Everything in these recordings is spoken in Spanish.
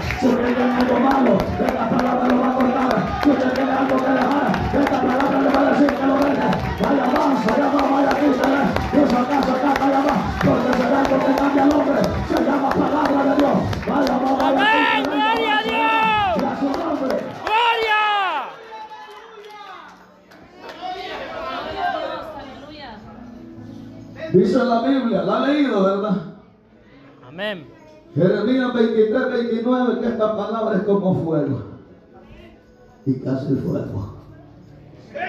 Si Jeremías 23, 29, que esta palabra es como fuego. Y casi el fuego.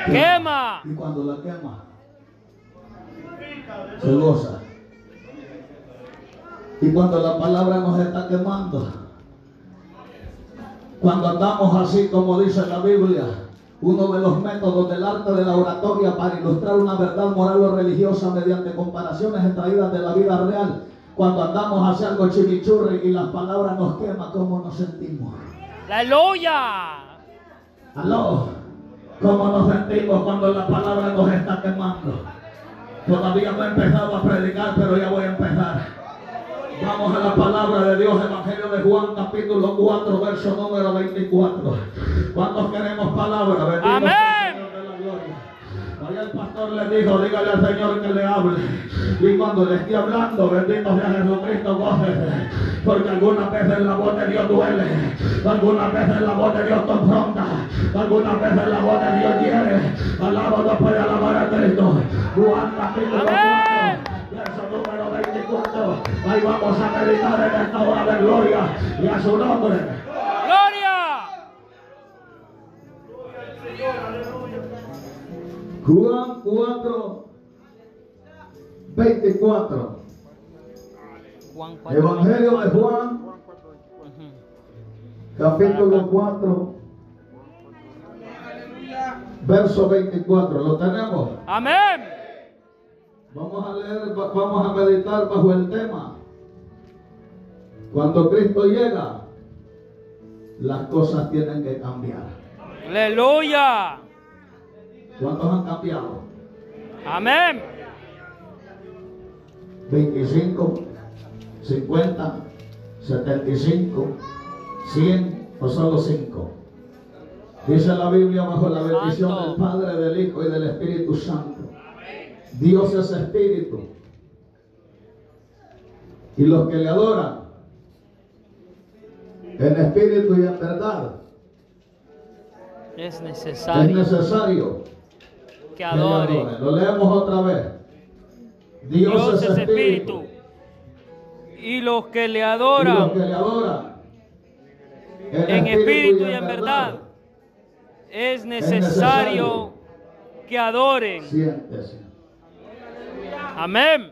Quema. Y cuando la quema, se goza. Y cuando la palabra nos está quemando, cuando andamos así como dice la Biblia, uno de los métodos del arte de la oratoria para ilustrar una verdad moral o religiosa mediante comparaciones extraídas de la vida real, cuando andamos hacia algo chimichurri y las palabras nos queman, ¿cómo nos sentimos? ¡Aleluya! Aló, ¿cómo nos sentimos cuando la palabra nos está quemando? Todavía no he empezado a predicar, pero ya voy a empezar. Vamos a la palabra de Dios, Evangelio de Juan, capítulo 4, verso número 24. ¿Cuántos queremos palabra? Bendito Amén. Señor de la gloria. Allá el pastor le dijo, dígale al Señor que le hable. Y cuando le esté hablando, bendito sea Jesucristo, gócese. Porque algunas veces la voz de Dios duele. Algunas veces la voz de Dios confronta. Algunas veces la voz de Dios hiere. Alaba Dios puede alabar a Cristo. Juan capítulo 4. Amén. Verso número 24. Ahí vamos a meditar en esta hora de gloria y a su nombre. ¡Gloria! Juan 4, 24. Juan 4. Evangelio de Juan, capítulo 4, verso 24. ¿Lo tenemos? Amén. Vamos a leer, va- vamos a meditar bajo el tema. Cuando Cristo llega, las cosas tienen que cambiar. ¡Aleluya! ¿Cuántos han cambiado? Amén. 25, 50, 75, 100 o solo 5. Dice la Biblia bajo la bendición Santo. del Padre, del Hijo y del Espíritu Santo. Dios es espíritu. Y los que le adoran en espíritu y en verdad Es es necesario necesario que adore. adoren. Lo leemos otra vez. Dios, Dios es es espíritu. espíritu. Y los que le Y los que adoran le adoran en espíritu y en verdad es necesario que adoren. Siéntese. Amén.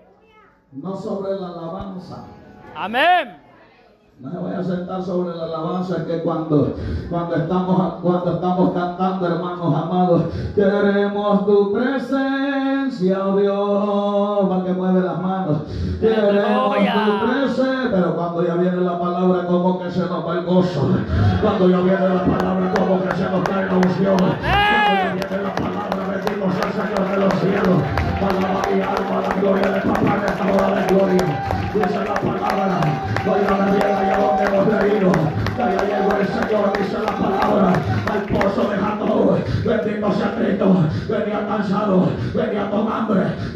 No sobre la alabanza. Amén. No me voy a sentar sobre la alabanza que cuando, cuando, estamos, cuando estamos cantando, hermanos amados, queremos tu presencia, oh Dios, para que mueve las manos. Queremos tu presencia, pero cuando ya viene la palabra, como que se nos va el gozo. Cuando ya viene la palabra, como que se nos cae la unción. Cuando ya viene la palabra, bendito sea Señor de los cielos. Alaba mi alma la gloria de papá en esta hora de gloria. Dice la palabra, battle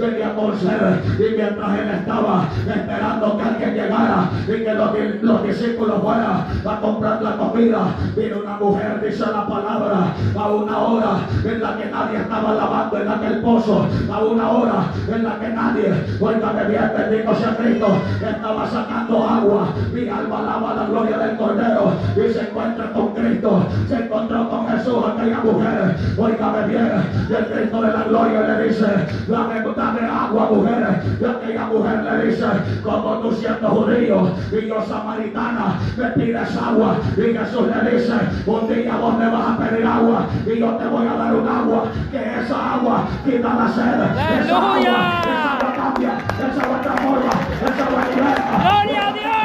Y mientras él estaba esperando que alguien llegara y que los, los discípulos fueran a comprar la comida, vino una mujer, dice la palabra, a una hora en la que nadie estaba lavando en aquel pozo, a una hora en la que nadie, oígame bien, bendito sea Cristo, estaba sacando agua. Mi alma alaba la gloria del Cordero y se encuentra con Cristo, se encontró con Jesús, aquella mujer, oígame bien, el Cristo de la gloria le dice, dame, dame agua, mujer, y aquella mujer le dice, como tú siendo judío y yo samaritana, me pides agua, y Jesús le dice, un día vos me vas a pedir agua, y yo te voy a dar un agua, que esa agua quita la sed, esa agua, esa agua cambia, esa agua transforma, esa agua liberta. ¡Gloria a Dios!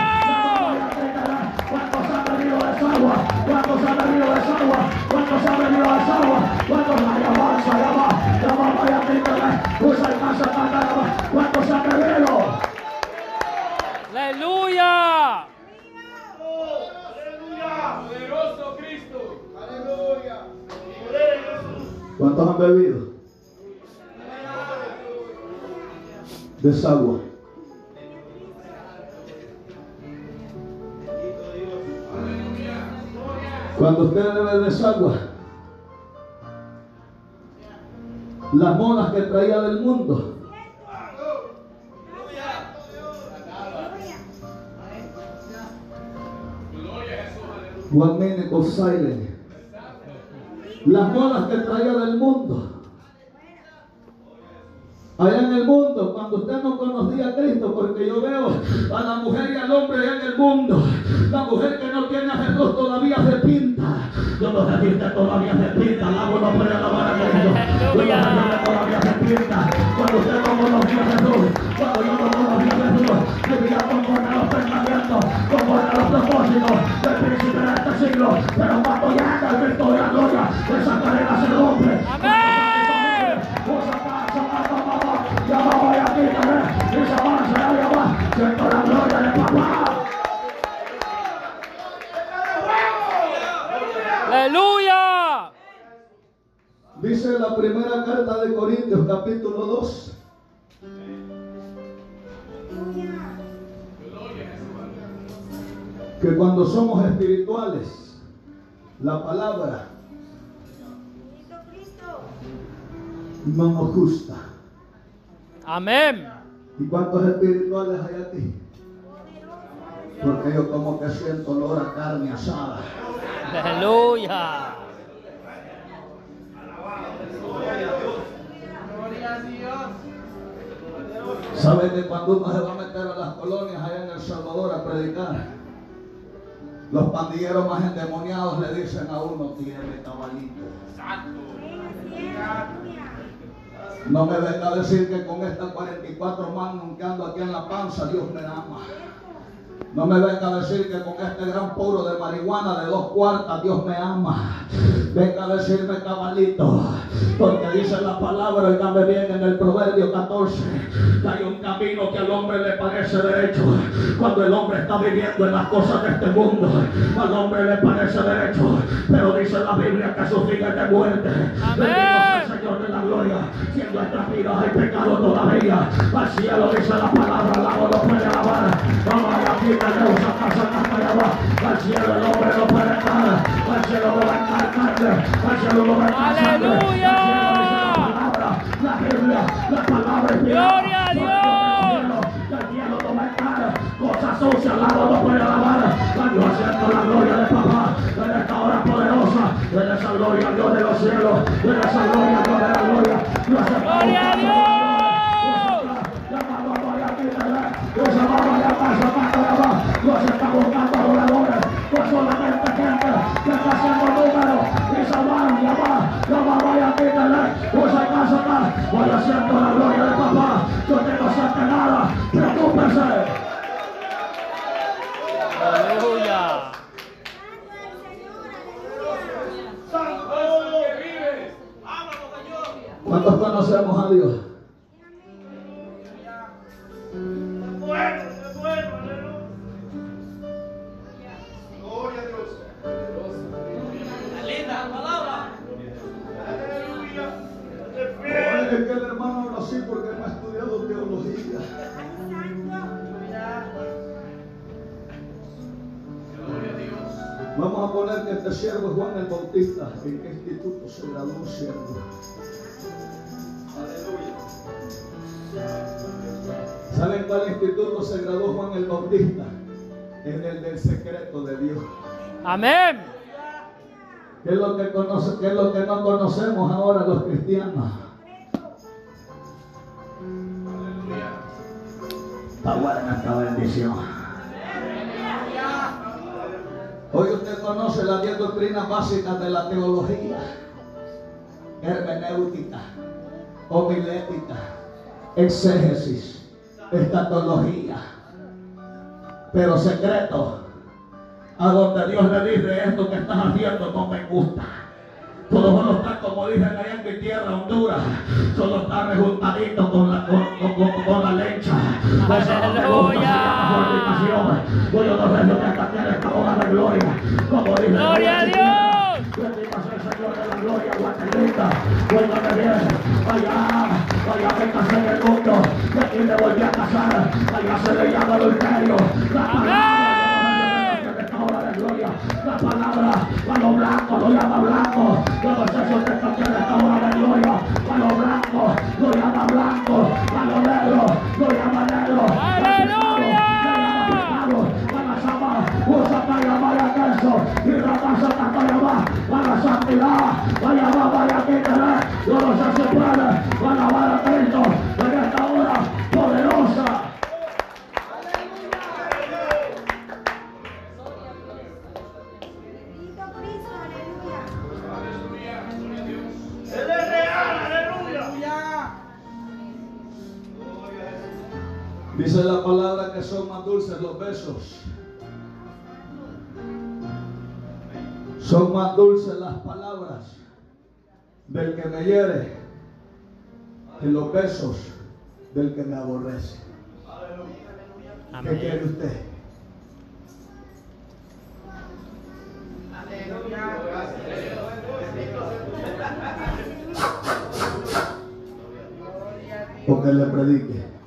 ¿Cuántos han bebido de esa agua? ¿Cuántos han bebido de esa agua? ¿Cuántos han bebido de esa agua? ¿Cuántos han avanza, ya va? Ya va, vaya, títame. Usa el casa, tata, ¿Cuántos han bebido? ¡Aleluya! ¡Aleluya! ¡Poderoso Cristo! ¡Aleluya! ¿Cuántos han bebido? De esa agua. Cuando usted bebe desagua, las monas que traía del mundo, One minute of silence. Las monas que traía del mundo. Allá en el mundo, cuando usted no conocía a Cristo, porque yo veo a la mujer y al hombre allá en el mundo, la mujer que no tiene a Jesús todavía se pinta. Yo no sé si usted todavía se pinta, el agua no puede alabar a Cristo. Yo no sé si usted todavía se pinta. Cuando usted no conocía a Jesús, cuando yo no conocía a Jesús, vivía conforme a los pensamientos, conforme a los propósitos del príncipe de este siglo. Pero cuando llega el Cristo de la gloria, esa cadena se rompe. Amén. Siento la gloria de papá. Aleluya. Dice la primera carta de Corintios, capítulo 2. Que cuando somos espirituales, la palabra no nos gusta. Amén. ¿Y cuántos espirituales hay aquí? Porque yo como que siento olor a carne asada. Aleluya. ¿Saben que cuando uno se va a meter a las colonias allá en El Salvador a predicar? Los pandilleros más endemoniados le dicen a uno, tiene cabalito. No me venga a decir que con estas 44 manos que ando aquí en la panza, Dios me ama. No me venga a decir que con este gran puro de marihuana de dos cuartas Dios me ama. Venga a decirme cabalito, porque dice la palabra, oígame bien en el Proverbio 14, que hay un camino que al hombre le parece derecho. Cuando el hombre está viviendo en las cosas de este mundo, al hombre le parece derecho. Pero dice la Biblia que su fin es de muerte. El Señor de la gloria. Si en nuestras vidas hay pecado todavía, al cielo dice la palabra, al lado no puede alabar. Vamos a la de casa. Al cielo el hombre no puede estar. Al cielo no va a estar carne. Al cielo no va a estar sangre. Aleluya. Al cielo dice la palabra, la Biblia, la palabra inspirada. Gloria a Dios. Cosas sucias, al lado no puede alabar. Cuando haciendo la gloria de papá. En esta hora poderosa. En esa gloria, Dios de los cielos. En esa gloria, Dios de la gloria. Dios se Gloria a Dios está buscando adoradores, no solamente gente que está haciendo números y se van a llamar, llama vaya quítale, pues hay casa acá, vaya haciendo la gloria de papá, yo que no siente nada, preocúpese. Aleluya. ¿Cuántos conocemos a Dios? Vamos a poner que este siervo es Juan el Bautista. ¿En qué instituto se graduó siervo? ¿Saben cuál instituto se graduó Juan el Bautista? En el del secreto de Dios. Amén. ¿Qué es lo que, conoce, qué es lo que no conocemos ahora los cristianos? Está buena esta bendición. Hoy usted conoce las 10 doctrinas básicas de la teología, hermenéutica, homilética, exégesis, escatología, pero secreto, a donde Dios le dice esto que estás haciendo no me gusta. Todos están, como dicen allá en mi tierra, Honduras, solo están rejuntaditos con la, con, con, con la lecha. Pues Voy a esta hora de gloria. ¡Gloria a Dios! La gloria, Guatelita. Bien. Allá, allá me casé en el mundo. A. Allá se le llama adulterio. Guatemala. blanco, lo llama blanco. Los muchachos de esta tierra esta hora de gloria. A lo blanco, lo llama blanco. A lo negro, lo llama negro. Para a y la casa para llamar a la santidad, para llamar para que te ve, yo no sé si puede, para alabar a Cristo en esta hora poderosa. Dice la palabra que son más dulces los besos. Son más dulces las palabras del que me hiere que los besos del que me aborrece. ¿Qué quiere usted? O que le predique.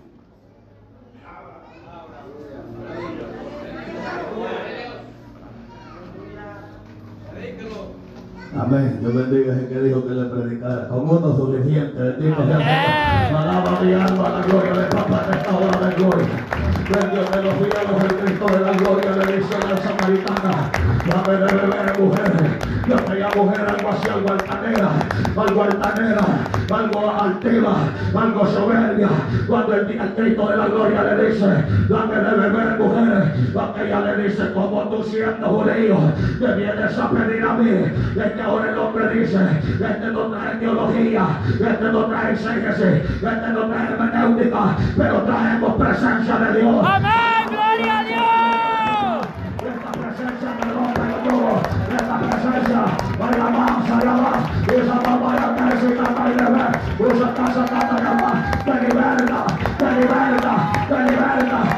Amén. Dios bendiga ese que dijo que le predicara. Con uno suficiente. Bendito sea. Alaba mi alma la gloria de Papá en esta hora de gloria. Bendito de los cielos, el Cristo de la gloria le dice a la samaritana. Dame de beber, mujer. Yo veía mujer algo así, algo altanera, algo altanera, algo altiva, algo soberbia. Cuando el, el Cristo de la gloria le dice, dame de beber, mujer. Aquella le dice, como tú siendo judío, te vienes a pedir a mí. Ahora el hombre dice, este no trae teología, este no trae exégesis, este no trae hermenéutica, pero traemos presencia de Dios. Amén. Gloria a Dios. Esta presencia me rompe el yugo. Esta presencia, vaya más, vaya más. Esa mamá ya necesita y debe. Usa casa. Te liberta, te liberta, te liberta, te liberta,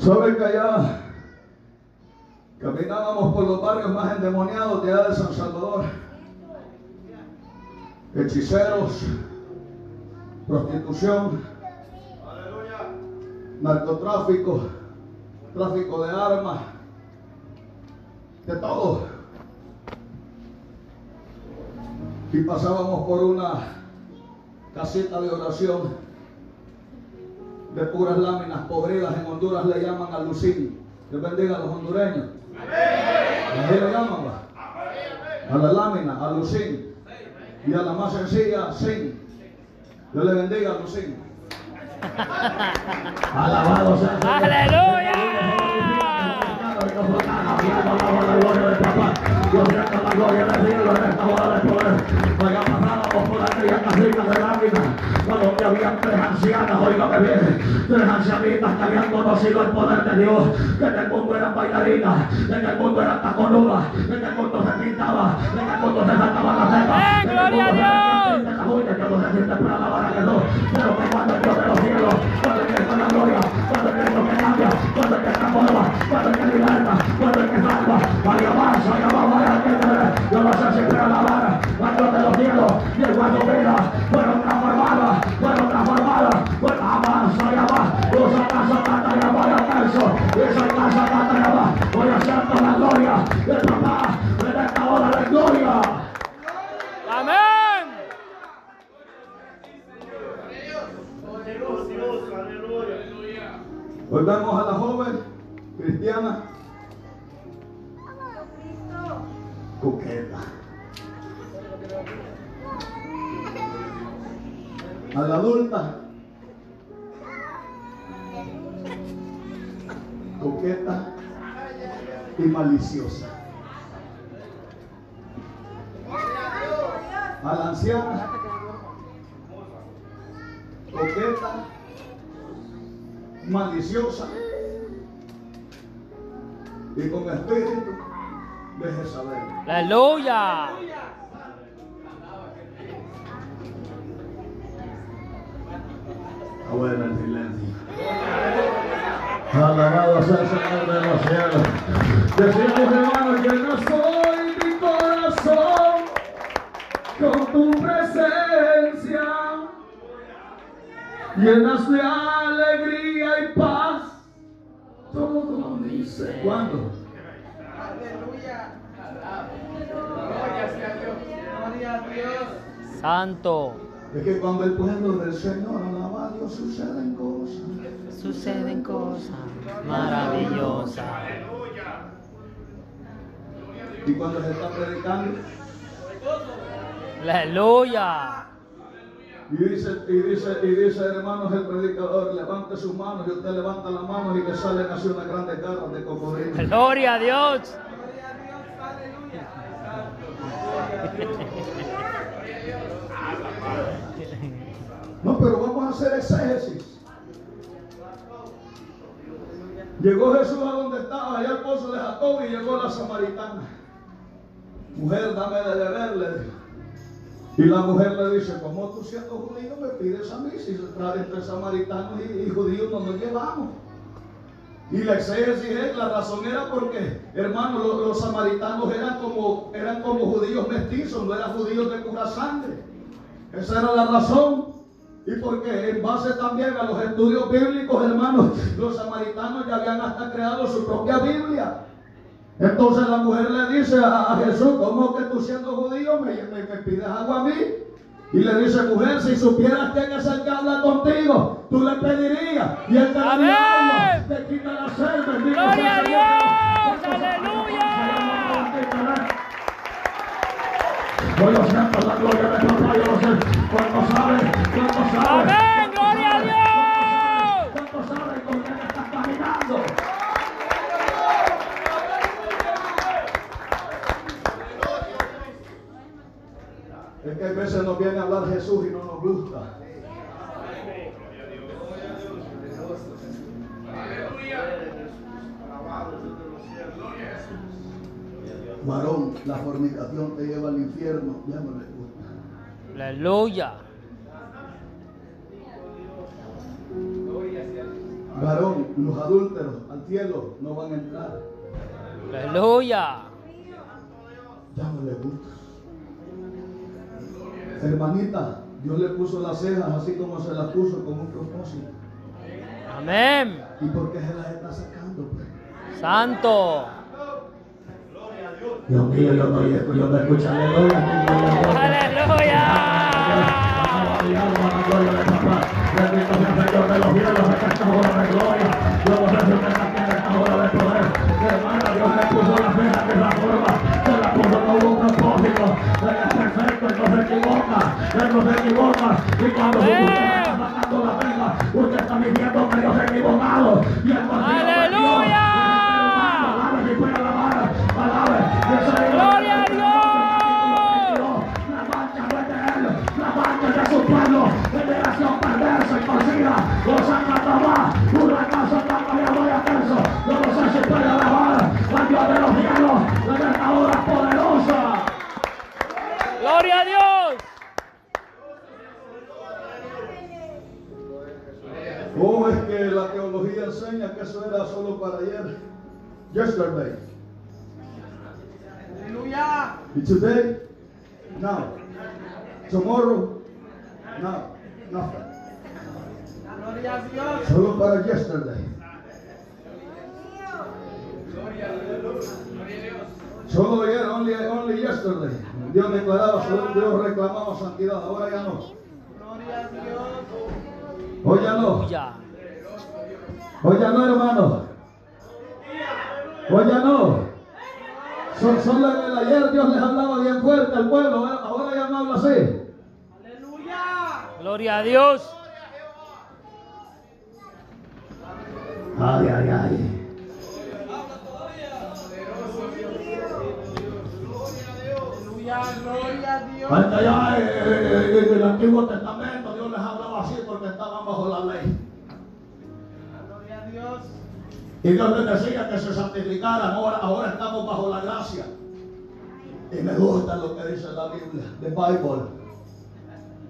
¿Saben que allá caminábamos por los barrios más endemoniados de allá de San Salvador? Hechiceros, prostitución, narcotráfico, tráfico de armas, de todo. Y pasábamos por una casita de oración de puras láminas podridas. En Honduras le llaman alucín. Dios bendiga a los hondureños. Así le llaman. va. A la lámina, alucín. Y a la más sencilla, sin. Dios le bendiga a Lucín. Alabado sea. ¡Aleluya! la gloria del cielo de poder. Vaya por de láminas, donde había tres ancianas, oígame bien, tres ancianitas que habían conocido el poder de Dios, que en el mundo eran bailarinas, en el mundo eran taconudas, en el mundo se pintaba, en el mundo se saltaban las cejas. ¡Eh, en el gloria mundo a se las uñas, Yo no sé si te para alabar a Jesús, pero que cuando el Dios de los cielos, cuando de la gloria, cuando el Cristo que cambia, cuando el que transforma, cuando el que liberta, cuando el que salva, vaya más, vaya más, vaya que te yo no sé si te alabar, cuando de los cielos, y el cuando vida, fueron voy a toda la gloria del papá, de gloria. Amén. A la joven cristiana coqueta. A la adulta coqueta y maliciosa. A la anciana coqueta, maliciosa y con espíritu de Jezabel. Aleluya. Está sea el Señor de los cielos. Decimos, hermanos, llena soy mi corazón con tu presencia. Llenas de alegría y paz. Todo dice. ¿Cuándo? Aleluya. Gloria sea a Dios. Gloria a Dios. Santo. Es que cuando el pueblo del Señor alaba a Dios suceden cosas. Suceden cosas maravillosas. Y cuando se está predicando, Aleluya. y dice, y dice, y dice, hermanos, el predicador, levante sus manos, y usted levanta las manos y le salen así una grande garra de cocodrilo. Gloria a Dios. Aleluya. No, pero vamos a hacer exégesis. Llegó Jesús a donde estaba, allá al pozo de Jacob, y llegó la samaritana. Mujer, dame de beber, le dijo. Y la mujer le dice, ¿cómo tú siendo judío me pides a mí? Si entre samaritanos y, judíos no nos llevamos. Y la exégesis es, la razón era porque, hermano, los, los samaritanos eran como, eran como judíos mestizos, no eran judíos de pura sangre. Esa era la razón. Y porque en base también a los estudios bíblicos, hermanos, los samaritanos ya habían hasta creado su propia Biblia. Entonces la mujer le dice a, Jesús, ¿cómo que tú siendo judío me, me- me pides agua a mí? Y le dice, mujer, si supieras quién es el que habla contigo, tú le pedirías. Y él te agua, te quita la sed, bendito Gloria a Dios. Aleluya. Lo siento, la gloria de papá, yo lo sé. ¿Cuánto sabe? ¿Cuánto sabe? Amén. Gloria a Dios. ¿Cuánto sabe con quién estás caminando? Es que a veces nos viene a hablar Jesús y no nos gusta. Varón, la fornicación te lleva al infierno. Aleluya. Varón, los adúlteros al cielo no van a entrar. Aleluya. Ya no le gusta. Hermanita, Dios le puso las cejas así como se las puso con un propósito. Amén. ¿Y por qué se las está sacando? pues? Santo. Dios mío, yo yo no escucho aleluya. Aleluya. Bendito sea el Señor de los cielos, en esta hora de gloria. Yo no sé si usted está aquí en esta hora de poder. Hermana, Dios le puso la ceja de esa forma. Se la puso con un propósito. Él no se equivoca. Y cuando usted está sacando la ceja, usted está diciendo que Dios es equivocado. Y el yesterday, Aleluya. y today, now, tomorrow, now, nothing, Gloria a Dios. solo para yesterday. Solo ayer, only, only yesterday. Dios declaraba, solo Dios reclamaba santidad, ahora ya no. Gloria a Dios. Hoy ya no. Hoy ya no, hermano. Hoy ya no. So- Solo en el ayer Dios les hablaba bien fuerte al pueblo, ¿eh? ahora ya no habla así. Aleluya. Gloria a Dios. Ay, ay, ay. Gloria a Dios. Eh, en el Antiguo Testamento Dios les hablaba así porque estaban bajo la ley. Y Dios les decía que se santificaran. Ahora, ahora estamos bajo la gracia. Y me gusta lo que dice la Biblia, the Bible.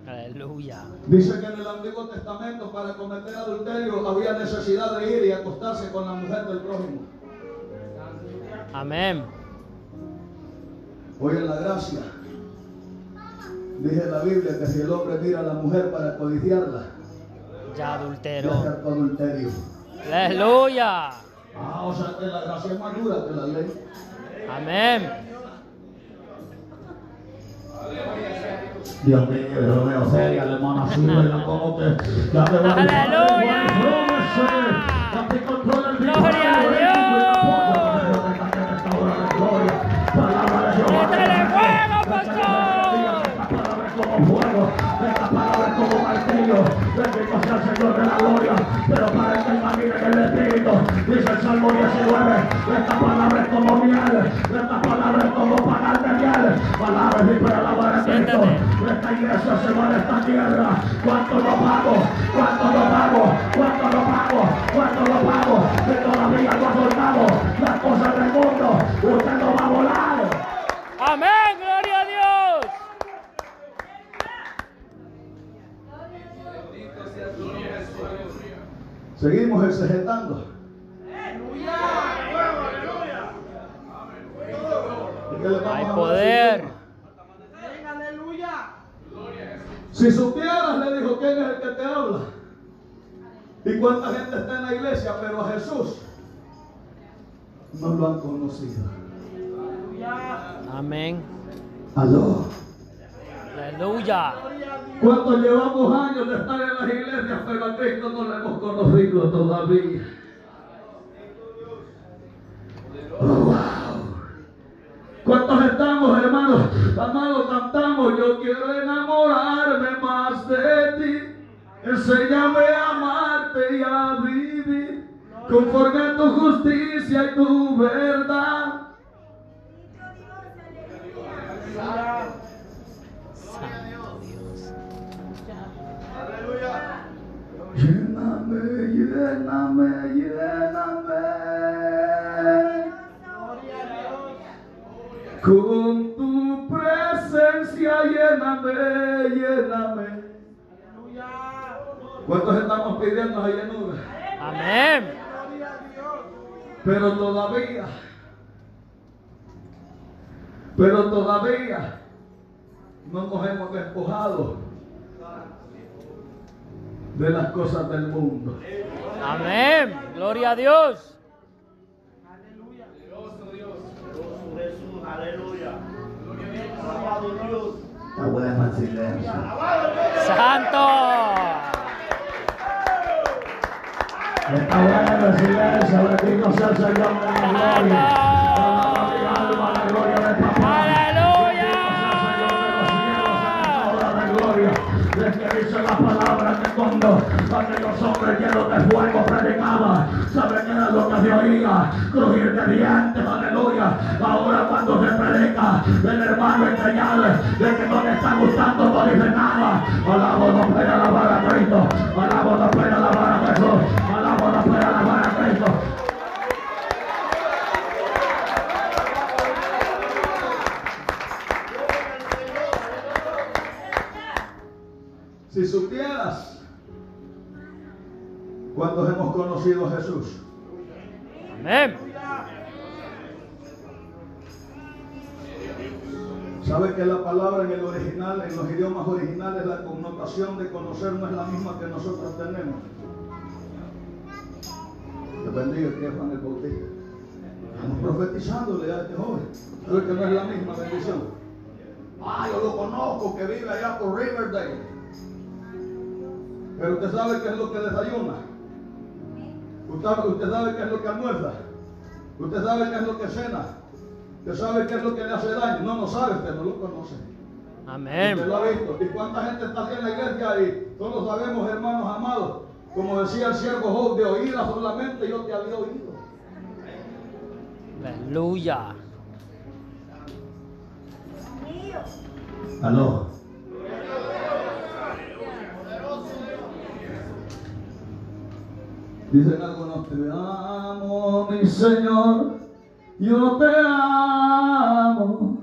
Aleluya. Dice que en el Antiguo Testamento para cometer adulterio había necesidad de ir y acostarse con la mujer del prójimo. Amén. Hoy en la gracia, dice la Biblia que si el hombre mira a la mujer para codiciarla, Ya ya adultero. acercó adulterio. Aleluya. Ah, o sea que la gracia es más dura que la ley. Amén. Dios mío, Dios mío, seria, hermana, súbela como que ya te va a ¡Aleluya! ¡Gloria a Palabra de Dios. Palabra como Bendito sea el Señor de la gloria. Pero para que camine en el Espíritu, dice el Salmo 19, esta palabra es como miel, esta palabra es como pagar de miel. Palabra y para la de Cristo. Esta iglesia se va de esta tierra. ¿Cuánto lo pago? ¿Cuánto lo pago? ¿Cuánto lo pago? ¿Cuánto lo pago? Que todavía no ha soltado las cosas del mundo. Usted no va a volar. Amén. Seguimos exegetando. ¿Y qué le vamos Hay a poder. Si supieras, le dijo, ¿quién es el que te habla? ¿Y cuánta gente está en la iglesia? Pero a Jesús no lo han conocido. Aleluya. Amén. Aló. Aleluya. ¿Cuántos llevamos años de estar en las iglesias, pero a Cristo no lo hemos conocido todavía? Oh, wow. ¿Cuántos estamos, hermanos? Amados, cantamos, yo quiero enamorarme más de ti. Enséñame a amarte y a vivir conforme a tu justicia y tu verdad. Lléname, lléname, lléname. Con tu presencia lléname, lléname. Aleluya. ¿Cuántos estamos pidiendo esa llenura? Amén. Gloria a Dios. Pero todavía, pero todavía no nos hemos despojado de las cosas del mundo. Amén. Gloria a Dios. Aleluya. Jesús, aleluya. Alabado Dios. Está bueno el silencio. Santo. Está bueno el silencio. Bendito sea el Señor palabra que cuando aquellos hombres llenos de fuego predicaban, ¿saben qué era lo que se oía? Crujir de dientes, aleluya. Ahora cuando se predica, el hermano enseñale de que no le está gustando, no dice nada. Alabo, no puede alabar a Cristo. Alabo, no puede alabar a Jesús. Alabo, no puede alabar Si supieras cuántos hemos conocido a Jesús, Amén. sabe que la palabra en el original, en los idiomas originales, la connotación de conocer no es la misma que nosotros tenemos. Te bendiga que es Juan el Bautista. Estamos profetizándole a este joven. Sabe que no es la misma bendición. Ah, yo lo conozco que vive allá por Riverdale. Pero usted sabe qué es lo que desayuna. Usted, usted sabe qué es lo que almuerza. Usted sabe qué es lo que cena. Usted sabe qué es lo que le hace daño. No, no sabe, usted no lo conoce. Usted Amén. lo ha visto. ¿Y cuánta gente está aquí en la iglesia? Y todos sabemos, hermanos amados. Como decía el siervo Job, de oídas solamente yo te había oído. Aleluya. Aló. Dicen algunos, te amo, mi Señor, yo te amo.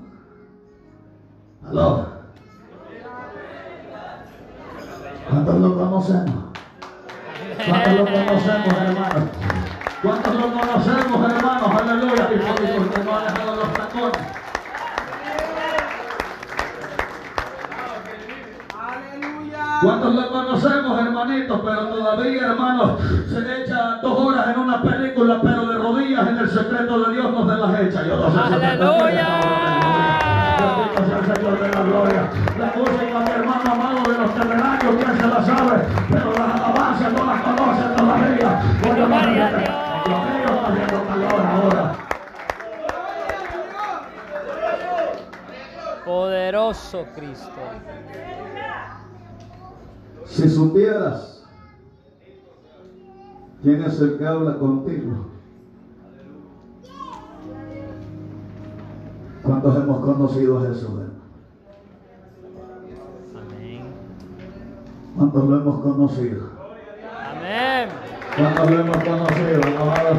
Aló. ¿Cuántos lo conocemos? ¿Cuántos lo conocemos, hermanos? ¿Cuántos lo conocemos, hermanos? Aleluya. Y por no ha dejado los tacones. Aleluya. ¿Cuántos lo Pero todavía, hermanos, se echa dos horas en una película, pero de rodillas en el secreto de Dios no se las echa. Yo no sé ¡Aleluya! Bendito sea el Señor de la gloria. La música, mi hermano amado, de los terrenarios, ¿quién se la sabe? Pero las alabanzas no las conocen todavía. Porque Gloria a en Dios. los ríos está haciendo calor ahora. Poderoso Cristo. Si supieras quién es el que habla contigo. ¿Cuántos hemos conocido a Jesús? Amén. ¿Cuántos lo hemos conocido? ¿Cuántos lo hemos conocido, alabado?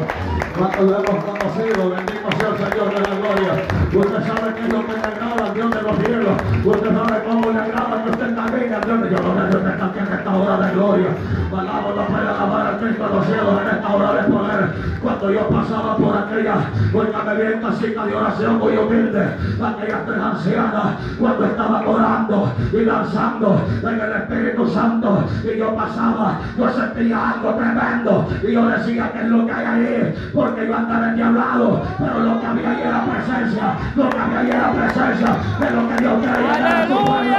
¿Cuántos lo hemos conocido? Bendito sea el Señor de la gloria. Usted sabe qué es lo que le Dios de los cielos. Usted sabe cómo le agrada que usted camine al Dios de Yo sé si usted aquí en esta hora de gloria. Alabo, no puede alabar al Cristo de los cielos en esta hora de poder. Cuando yo pasaba por aquella, oígame bien, casita de oración muy humilde, aquellas tres ancianas, cuando estaban orando y danzando en el Espíritu Santo, y yo pasaba, yo sentía algo tremendo, y yo decía, ¿qué es lo que hay ahí? Porque yo andaba endiablado, pero lo que había ahí era presencia, lo que había ahí era presencia de lo que Dios quería dar a su pueblo.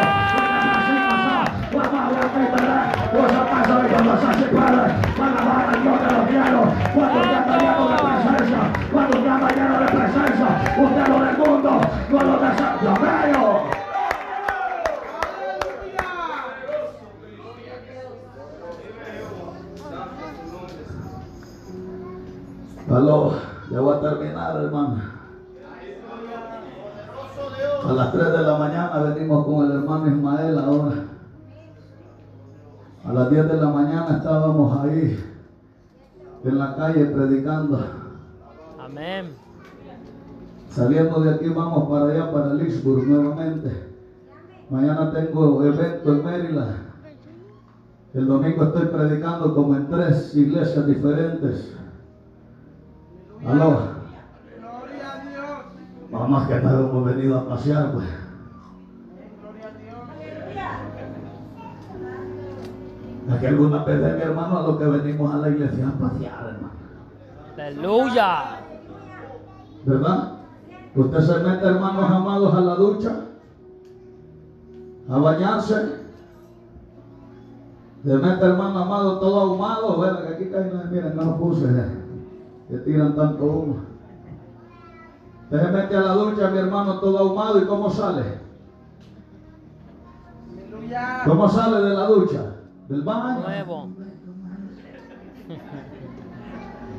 Cosa pasa de cuando se hace padre, para alabar al Dios de los cielos, cuando usted está lleno de presencia, cuando usted anda lleno de presencia, usted lo del mundo, no lo de Aló, ya voy a terminar, hermano. A las 3 de la mañana venimos con el hermano Ismael ahora. A las 10 de la mañana estábamos ahí en la calle predicando. Amén. Saliendo de aquí vamos para allá, para Lynchburg nuevamente. Mañana tengo evento en Maryland. El domingo estoy predicando como en tres iglesias diferentes. Aló. Gloria a Dios. No, más que nada hemos venido a pasear, pues. Gloria a Dios. Aquí alguna vez, mi hermano, a lo que venimos a la iglesia a pasear, hermano. Aleluya. ¿Verdad? Usted se mete, hermanos amados, a la ducha, a bañarse. Se mete, hermano amado, todo ahumado. Bueno, que aquí casi no, miren, no lo puse, eh, que tiran tanto humo. Usted se mete a la ducha, mi hermano, todo ahumado. ¿Y cómo sale? Aleluya. ¿Cómo sale de la ducha? Del baño. Nuevo.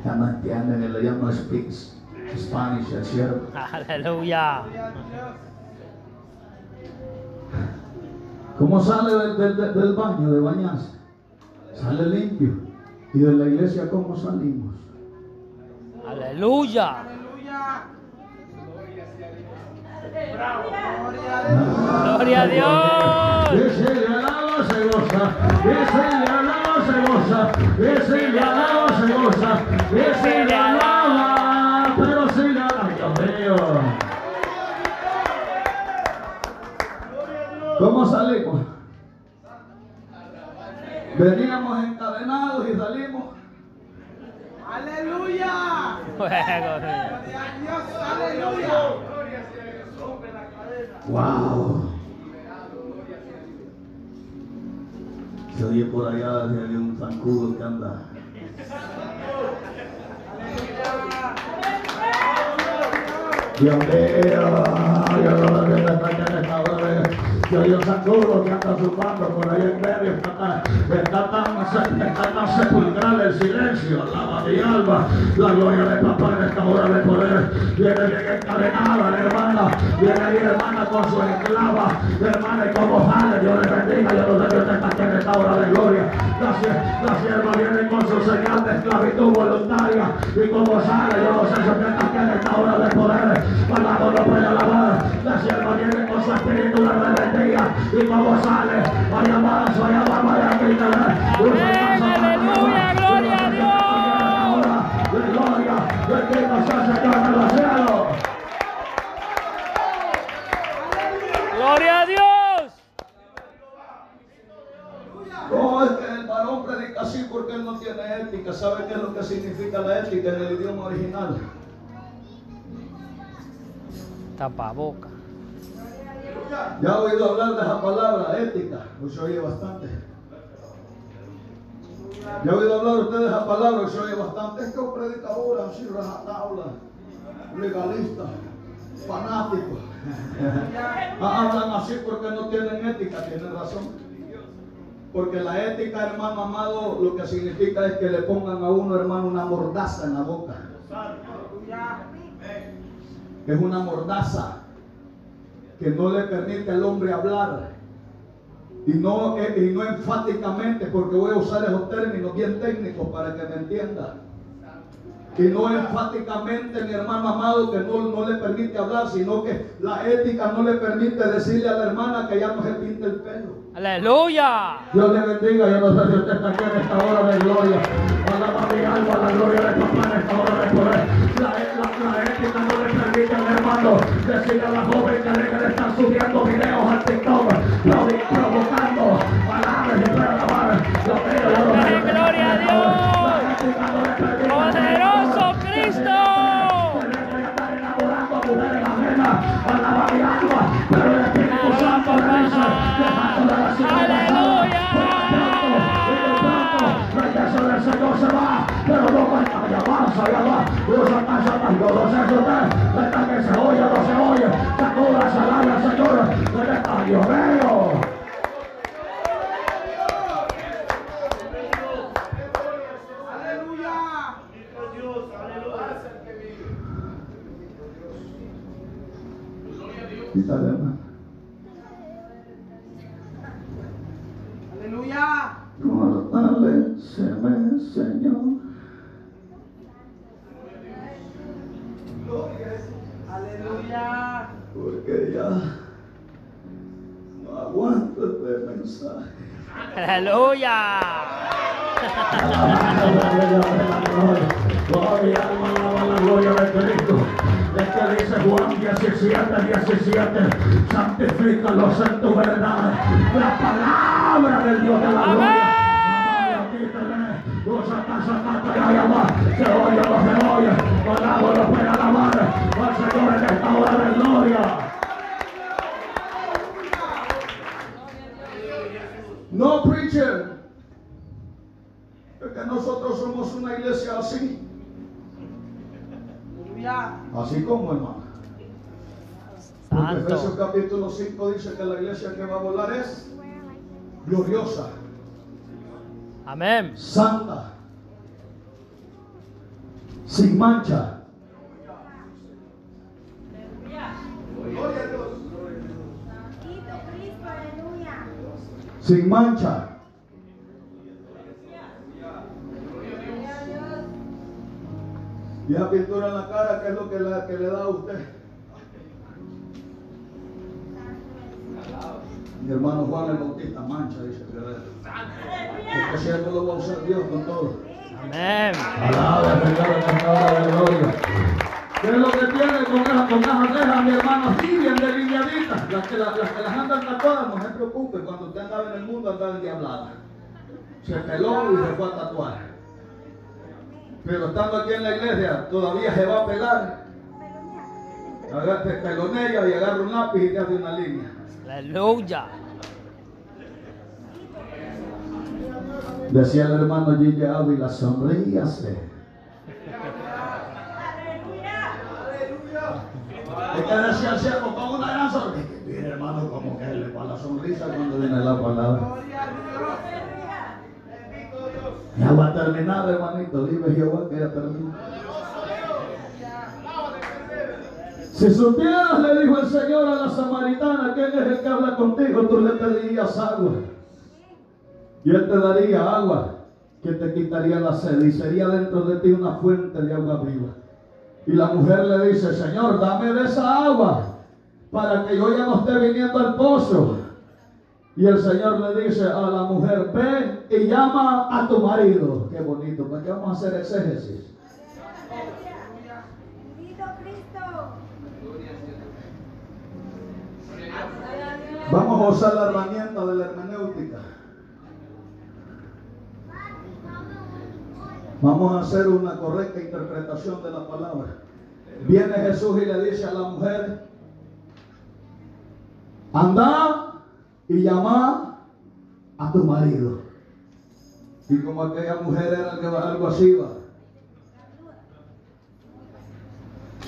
Ya no entienden, el llama speaks Spanish, es cierto. Aleluya. ¿Cómo sale del, del- del- del baño, de bañarse? Sale limpio. ¿Y de la iglesia cómo salimos? Aleluya. Gloria a Dios. Gloria a Dios. Y si le alaba se goza, y si le alaba se goza, y si le alaba se goza, si le alaba, pero si le Dios. ¿Cómo salimos? Veníamos encadenados y salimos. Aleluya. Juego. Gloria a Dios. Aleluya. Wow. Se oye por allá de un zancudo que anda. Dios mío, yo no lo esta hora de- Yo oye un que anda zumbando por ahí en medio. Está tan, está está tan sepulcral el silencio. Mi alma. La gloria de papá en esta hora de poder. Viene bien encadenada hermana. Viene ahí hermana con su esclava. Hermana, y como sale, Dios le bendiga. Yo no sé que usted está aquí en esta hora de gloria. La, sie- la sierva viene con su señal de esclavitud voluntaria. Y como sale, yo no sé si usted está aquí en esta hora de poder. Palabra no puede alabar. La sierva viene con su espíritu de rebeldía. Y como sale, alabanza, hay alabanza, hay Amén, aleluya, Gloria a Dios. No, es que el varón predica así porque él no tiene ética. ¿Sabe qué es lo que significa la ética en el idioma original? Tapaboca. Ya ha oído hablar de esa palabra, ética. Pues se oye bastante. Ya ha oído hablar usted de esa palabra, se oye bastante. Es que un predicador así, rajatabla, legalista, fanático. Ah, Hablan así porque no tienen ética, tienen razón. Porque la ética, hermano amado, lo que significa es que le pongan a uno, hermano, una mordaza en la boca. Que es una mordaza que no le permite al hombre hablar. Y no, eh, y no enfáticamente, porque voy a usar esos términos bien técnicos para que me entienda. Y no enfáticamente, mi hermano amado, que no, no le permite hablar, sino que la ética no le permite decirle a la hermana que ya no se pinte el pelo. Aleluya. Dios le bendiga, yo no sé si usted está aquí en esta hora de gloria. Alaba mi alma, la gloria de papá en esta hora de poder. La, la- la ética no le permite al hermano decirle a la que dice Juan 17, 17, santifícalos en tu verdad. La palabra del Dios de la gloria. Usa casa, mata y ayama. Se oye o no se oye. Alabo puede alabar. Al Señor en esta hora de gloria. No, preacher. Porque nosotros somos una iglesia así. Así como, hermano. Porque Efesios capítulo 5 dice que la iglesia que va a volar es gloriosa, Amén. santa, sin mancha. Bendito Cristo, aleluya. Sin mancha. Y esa pintura en la cara, ¿qué es lo que, la- que le da a usted? Mi hermano Juan el Bautista mancha, dice que le Porque siempre lo va a usar Dios con todo. Amén. Alaba, Señor, gloria. ¿Qué es lo que tiene con esas con esas mi hermano? Así, bien delineaditas. Las que, la- las que las andan tatuadas, no se preocupe. Cuando usted andaba en el mundo, andaba endiablada. Se peló y se fue a tatuar. Pero estando aquí en la iglesia, todavía se va a pelar. Agarra, te pelonea y agarra un lápiz y te hace una línea. Aleluya. Decía el hermano Gigi Ávila, sonríase. Es que decía el siervo con una gran sonrisa. Mire hermano, como que le va la sonrisa cuando viene la palabra. Ya va a terminar, hermanito. Vive Jehová que ya termina. Si supieras, le dijo el Señor a la samaritana, ¿quién es el que habla contigo? Tú le pedirías agua. Y Él te daría agua que te quitaría la sed y sería dentro de ti una fuente de agua viva. Y la mujer le dice, Señor, dame de esa agua para que yo ya no esté viniendo al pozo. Y el Señor le dice a la mujer, ven y llama a tu marido. Qué bonito, ¿para qué vamos a hacer exégesis? Bendito Cristo. Vamos a usar la herramienta de la hermenéutica. Vamos a hacer una correcta interpretación de la palabra. Viene Jesús y le dice a la mujer, anda y llama a tu marido. Y como aquella mujer era algo, algo así, va.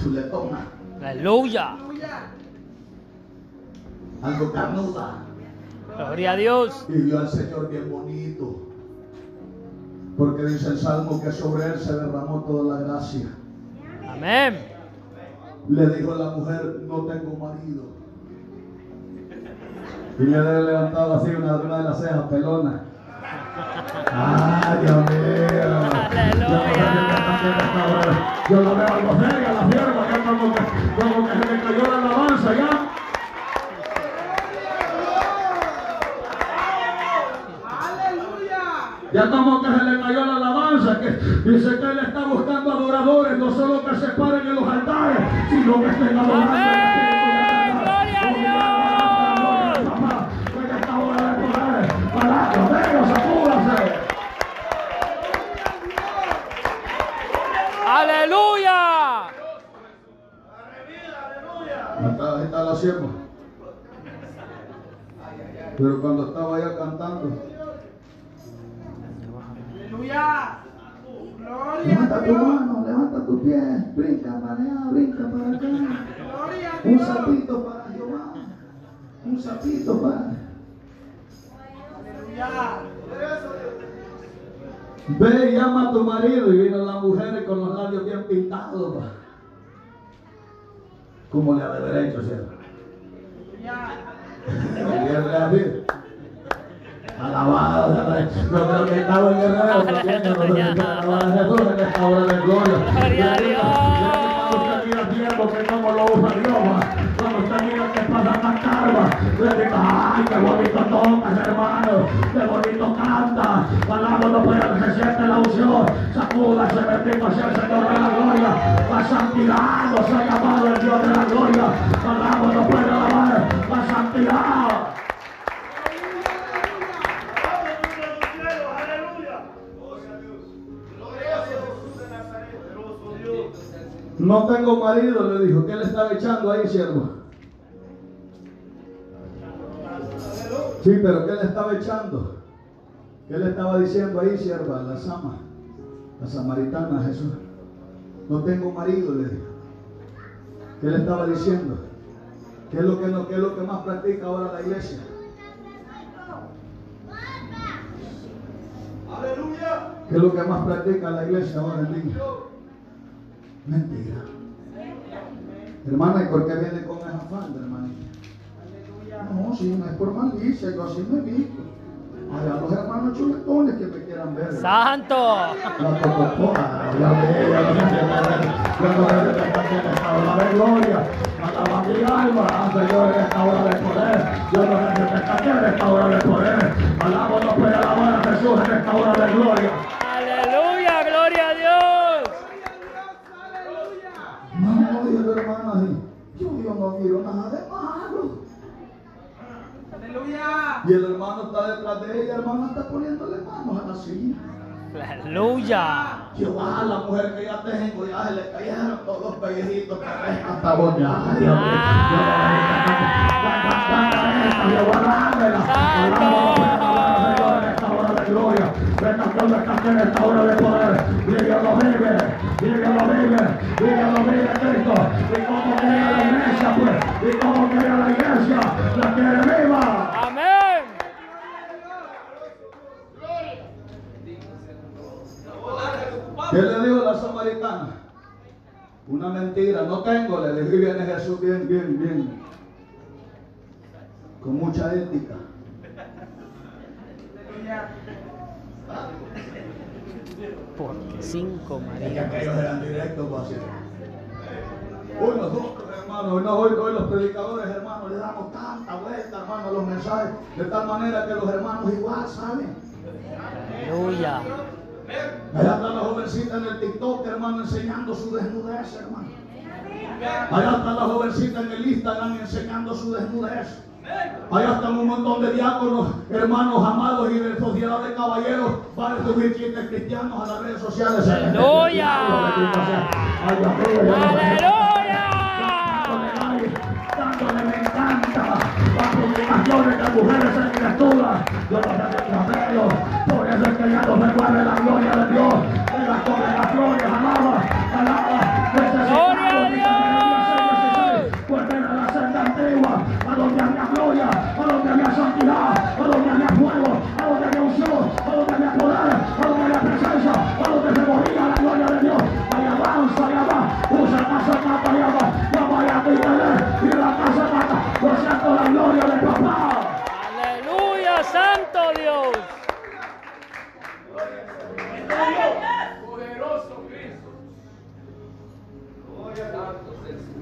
Chuletona. Aleluya. algo carnuda. Gloria a Dios. Y vio al Señor bien bonito. Porque dice el Salmo que sobre él se derramó toda la gracia. Amén. Le dijo la mujer, no tengo marido. Y le había levantado así una, una de las cejas pelonas. ¡Ay, Dios mío! Yo la veo algo seria, la sierva, ya como que, como que se le cayó la alabanza ya. Aleluya. Ya como que se le alabanza, que dice que él está buscando adoradores, no solo que se paren en los altares, sino que estén adorando. Amén. Gloria a Dios. En esta hora de poder, para venga, sacúdase. Aleluya. Está, está la sierva. Pero cuando estaba allá cantando, Aleluya. Levanta tu mano, levanta tu pie, brinca para allá, brinca para acá. Un sapito para Jehová. Un sapito para. Ve y llama a tu marido. Y vino la mujer con los labios bien pintados. pa. ¿Cómo le ha de haber hecho, cierto? Alabado, creo que estaba en guerrero, en de gloria. Gloria a Dios. Cuando que cómo lo usa Dios, va. cuando usted mira que pasa la carga, le diga, ay, qué bonito tocas, hermano, qué bonito canta, alabado pero que se siente la unción, sacúdase, bendito sea el Señor de la gloria, llamado el Dios de la gloria, puede alabar. No tengo marido, le dijo. ¿Qué le estaba echando ahí, siervo? Sí, pero ¿qué le estaba echando? ¿Qué le estaba diciendo ahí, sierva? La sama, la samaritana, Jesús. No tengo marido, le dijo. ¿Qué le estaba diciendo? ¿Qué es lo que, no, qué es lo que más practica ahora la iglesia? Aleluya. ¿Qué es lo que más practica la iglesia ahora en día? Mentira. Hermana, ¿y por qué viene con esa falda, hermanita? No, si no es por malicia, yo así me he visto. Allá los hermanos chuletones que me quieran ver. Santo. La tocopona, la bella, la hora de gloria, alaba mi alma, hora de poder. Yo no en esta hora de poder. Alabo, no puede alabar a Jesús en esta hora de gloria. Aleluya. Gloria a Dios. Hermano así. Yo, yo no miro nada de malo. Aleluya. Y el hermano está detrás de ella, el hermano está poniéndole manos a la silla. Aleluya. Jehová, la mujer que ya tengo, ya se le cayeron todos los pellejitos que deja hasta boñar. Dios mío. Jehová, dámela. Gloria. Bendición de café en esta hora de poder. Y Dios lo vive, y Dios lo vive, y Dios lo vive, Cristo. Y como quiere la iglesia, pues, y como quiere la iglesia, la quiere viva. Amén. ¿Qué le dijo la samaritana? Una mentira, no tengo, le dijo y viene Jesús bien, bien, bien. Con mucha ética. Porque cinco así. Hoy nosotros, hermanos, hoy, no, hoy, hoy los predicadores, hermanos, le damos tanta vuelta, hermanos, a los mensajes, de tal manera que los hermanos igual salen. Aleluya. Allá está la jovencita en el TikTok, hermano, enseñando su desnudez, hermano. Allá está la jovencita en el Instagram enseñando su desnudez. Allá están un montón de diáconos, hermanos amados y de sociedad de caballeros van a subir chistes cristianos a las redes sociales. ¡Aleluya! ¡Aleluya! Dándole me encanta las publicaciones de mujeres en criaturas. Yo no sé hacerlo. Por eso es que ya no se mueve la gloria de Dios. En las congregaciones,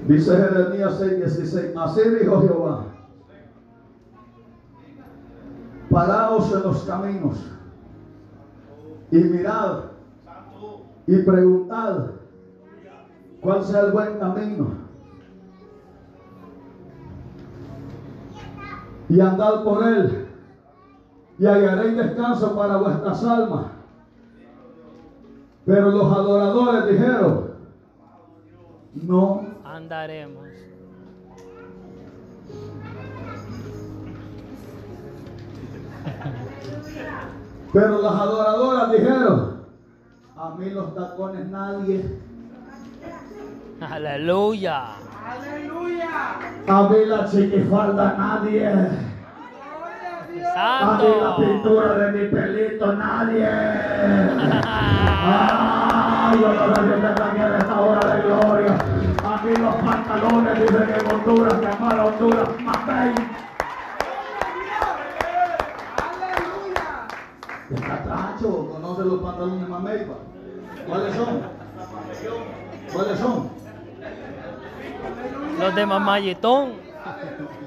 Dice Jeremías 6, 16, así dijo Jehová, paraos en los caminos y mirad y preguntad cuál sea el buen camino y andad por él y hallaréis descanso para vuestras almas. Pero los adoradores dijeron, no Andaremos. Pero las adoradoras dijeron, a mí los tacones nadie, Aleluya. Aleluya. a mí la chiquifalda nadie, a mí la pintura de mi pelito nadie. Ay, yo no sé si usted también a esta hora de gloria. A mí los pantalones dicen en Honduras, que amar a Honduras, bello. Aleluya. El catracho, conoce los pantalones mameipa. ¿Cuáles son? ¿Cuáles son? Los de Mamayetón.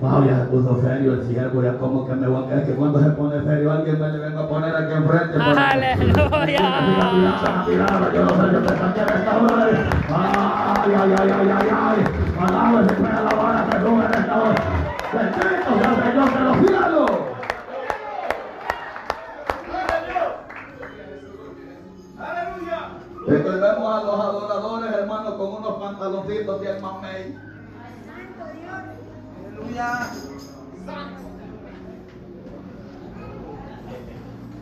Wow, ya se puso serio el siervo, ya como que me voy a quedar que cuando se pone serio alguien me le venga a poner aquí enfrente. Aleluya. Yo no sé, yo te saqué de esta hora. Ay, ay, ay, ay, ay, ay. Alábese, pues, alabar a Jesús en esta hora. Bendito sea el Señor de los cielos. Aleluya. Entonces vemos a los adoradores, hermanos, con unos pantaloncitos de mamey. Aleluya.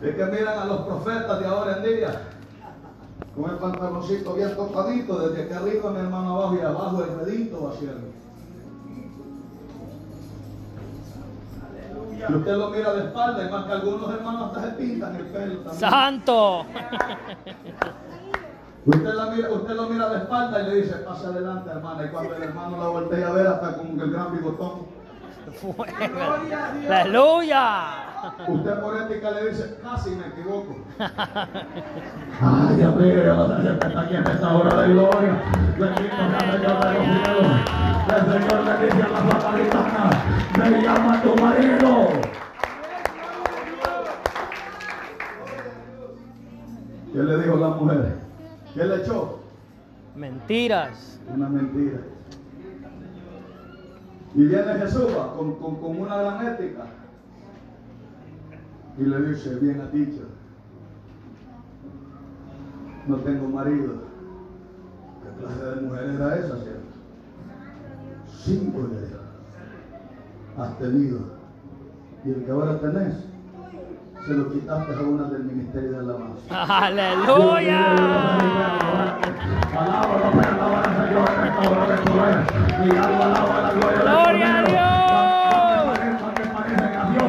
Es que miran a los profetas de ahora en día. Con el pantaloncito bien topadito, desde aquí arriba, mi hermano abajo y abajo el redito va haciendo. Y usted lo mira de espalda, y más que algunos hermanos hasta se pintan el pelo también. Santo. Usted, la mira, usted lo mira de espalda y le dice, pasa adelante, hermana. Y cuando el hermano la voltea a ver, hasta con el gran bigotón. Aleluya. Usted por ética le dice, casi me equivoco. Ay, Dios mío, está aquí en esta hora de gloria. Cielos. El Señor le dice a la samaritana, me llama tu marido. ¿Qué le dijo la mujer? ¿Qué le echó? Mentiras. Una mentira. Y viene Jesús con, con, con una gran ética. Y le dice, bien has dicho, no tengo marido. ¿Qué clase de mujer era esa, cierto? Cinco de has tenido. Y el que ahora tenés, se lo quitaste a una del ministerio de alabanza. Aleluya. Alábalo, alaba al Señor en. Y alaba, alaba la gloria Gloria a Dios. Hermano. A Dios.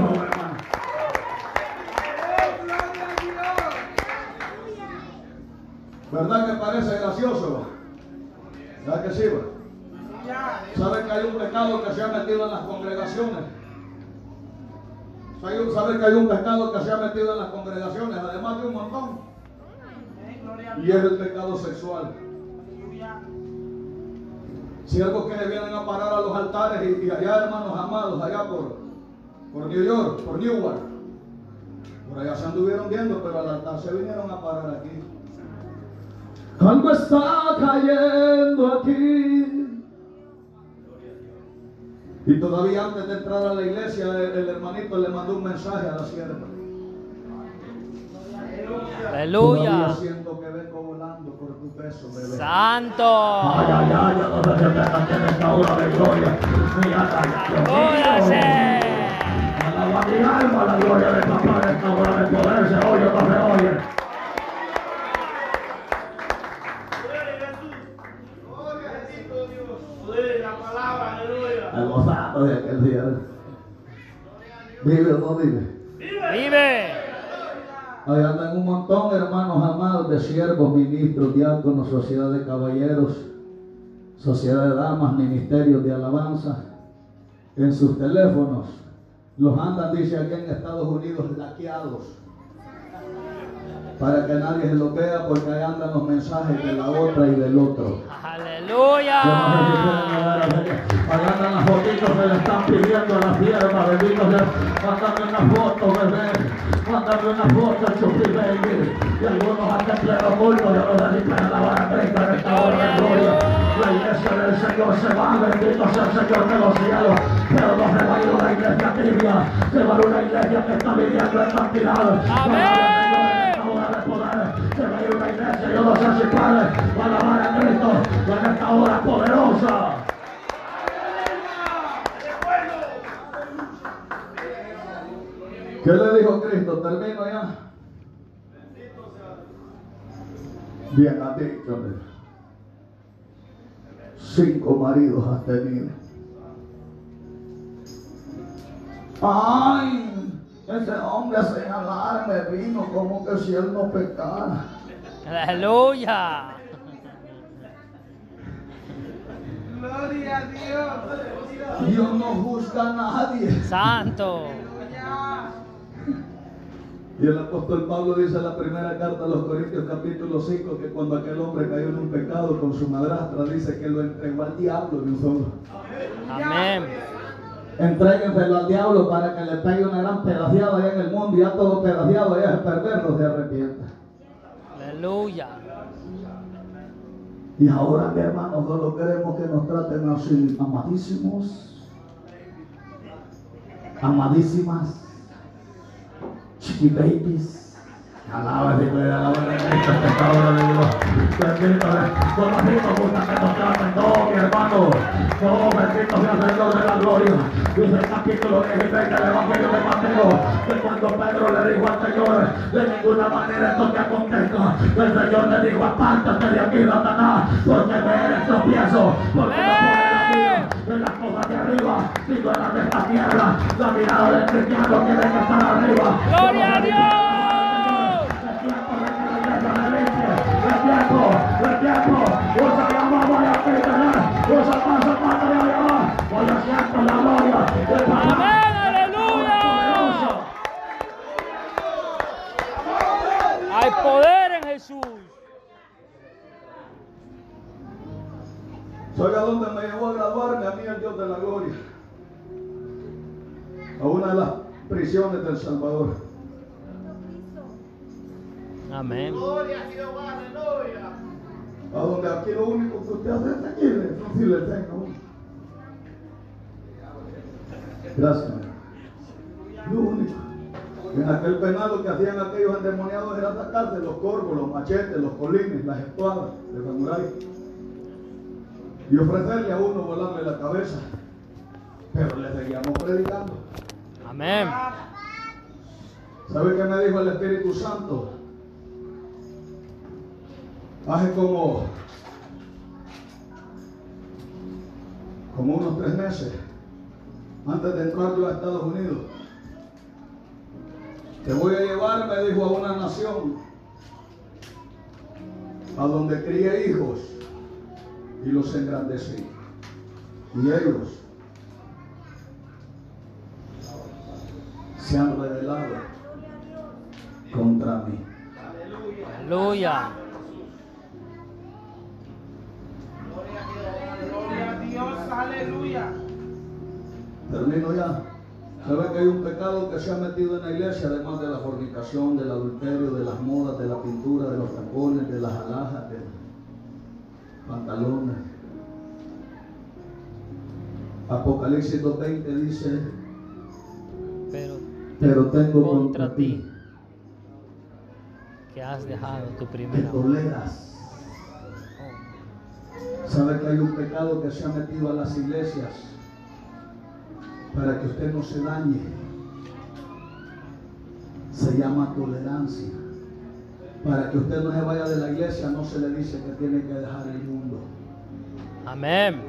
¿Verdad que parece gracioso? ¿Verdad que sí? va? Aleluya. ¿Sabe que hay un pecado que se ha metido en las congregaciones? ¿Sabe sabe que hay un pecado que se ha metido en las congregaciones, además de un montón? Y es el pecado sexual. Siervos que vienen a parar a los altares y, y allá, hermanos amados, allá por, por New York, por Newark. Por allá se anduvieron viendo, pero al altar se vinieron a parar aquí. Algo está cayendo aquí. Y todavía antes de entrar a la iglesia, el, el hermanito le mandó un mensaje a la sierva. Aleluya. siento que vengo volando por tu peso, bebé. Santo. Ay, ay, ay, yo no sé en esta hora de gloria. Mi alma, Dios mío. Jódase. Alaba mi alma la gloria de papá en esta hora de poder. ¿Se oye o no se oye? Gloria a Jesús. Gloria a Jesús, Dios. Poder, la palabra, aleluya. De aquel día. ¿Vive o no vive? Vive. Ahí andan un montón, hermanos amados, de siervos, ministros, diáconos, sociedad de caballeros, sociedad de damas, ministerios de alabanza, en sus teléfonos. Los andan, dice aquí en Estados Unidos, laqueados. Para que nadie los vea, porque ahí andan los mensajes de la otra y del otro. Aleluya. Que le están pidiendo a la sierva, bendito sea. Mándame una foto, bebé. Mándame una foto, chupi baby. Y algunos hasta pleno culto, yo no sé si pueden alabar a Cristo en esta hora de gloria. La iglesia del Señor se va, bendito sea el Señor de los cielos. Pero no se va a ir una iglesia tibia, se va a ir una iglesia que está viviendo en santidad. Amén. De se va a ir una iglesia, yo no sé si puede, va a alabar a Cristo en esta hora poderosa. ¿Qué le dijo Cristo? Termino ya. Bien a ti, hombre. Cinco maridos has tenido. Ay, ese hombre a señalarme vino como que si él no pecara. Aleluya. Gloria a Dios. Dios no juzga a nadie. Santo. Y el apóstol Pablo dice en la primera carta a los Corintios capítulo 5 que cuando aquel hombre cayó en un pecado con su madrastra dice que lo entregó al diablo de un solo. Amén. Entréguenselo al diablo para que le pegue una gran pedaciada allá en el mundo y ya todo pedaciado allá es perverso se arrepienta. Aleluya. Y ahora mi hermano solo queremos que nos traten así, amadísimos, amadísimas, chiqui babies. Alaba si puede alabar a Cristo en esta hora de Dios. Bendito es. Por así nos gusta que nos mi hermano. No, bendito sea el Señor de la gloria. Dice el capítulo 16 del Evangelio de Mateo. Que cuando Pedro le dijo al Señor, de ninguna manera esto te acontezca. El Señor le dijo, apártate de aquí, Satanás, porque me eres tropiezo. Porque no mira en las cosas de arriba, sino en las de esta tierra. La mirada del cristiano tiene que estar arriba. Gloria a Dios. El tiempo, el tiempo, usa la usa el la gloria del. Aleluya. Hay poder en Jesús. Soy a donde me llevó a graduarme a mí el Dios de la gloria. A una de las prisiones del Salvador. Amén. Gloria a Jehová, aleluya. A donde aquí lo único que usted hace es seguirle, no si le. Gracias. Lo único. En aquel penal lo que hacían aquellos endemoniados era atacarse los corvos, los machetes, los colines, las espadas de samurái. Y ofrecerle a uno volarle la cabeza. Pero le seguíamos predicando. Amén. ¿Sabe qué me dijo el Espíritu Santo? Hace como, como unos tres meses, antes de entrar yo a Estados Unidos. Te voy a llevar, me dijo, a una nación a donde crié hijos y los engrandecí. Y ellos se han rebelado contra mí. Aleluya. Gloria a Dios, aleluya. Termino ya. ¿Sabe que hay un pecado que se ha metido en la iglesia, además de la fornicación, del adulterio, de las modas, de la pintura, de los tacones, de las alhajas, de pantalones? Apocalipsis 2.20 dice, Pero pero tengo contra ti que has dejado tu primera. toleras. Oh, ¿Sabe que hay un pecado que se ha metido a las iglesias para que usted no se dañe? Se llama tolerancia. Para que usted no se vaya de la iglesia no se le dice que tiene que dejar el mundo. Amén.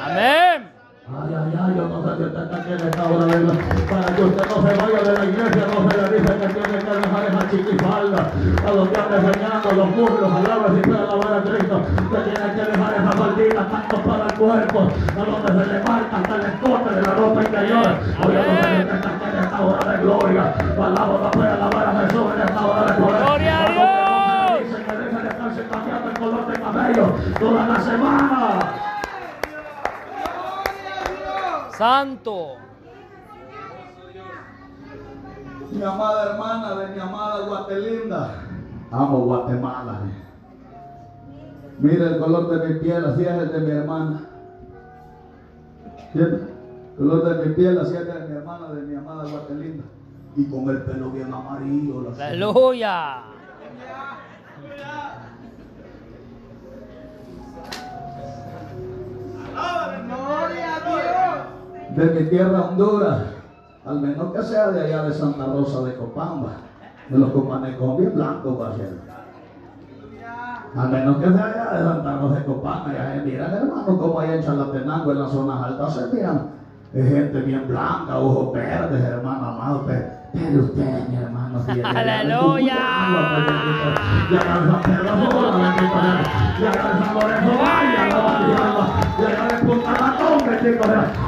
Amén. Ay, ay, ay, yo no sé si usted está aquí en esta hora de la- Para que usted no se vaya de la iglesia, no se le dice que tiene que dejar esa chiquifalda. A los que andan enseñando los muslos, palabras y puede alabar a Cristo. Que tiene que dejar esa faldita tanto para el cuerpo. A donde se le marca hasta el escote de la ropa interior. Oye, no sé si usted está aquí en esta hora de gloria. Palabra puede alabar a Jesús en esta hora de poder. Gloria a Dios. que deje de estarse cambiando el color de cabello toda la semana. Santo. Mi amada hermana de mi amada Guatelinda. Amo Guatemala. Mira el color de mi piel, así es el de mi hermana. El color de mi piel, así es el de mi hermana, de mi amada Guatelinda. Y con el pelo bien amarillo. Aleluya. Gloria a Dios. De mi tierra Honduras. Al menos que sea de allá de Santa Rosa de Copamba. De los copanecos bien blancos va a ser. A menos que sea allá de Santa Rosa de Copanga, ya se miran hermano como allá en Chalatenango, en las zonas altas, se miran es gente bien blanca, ojos verdes, hermano amado, pero, pero usted, mi hermano, si ¡Aleluya! Pues, Pedro San Lorenzo Valle,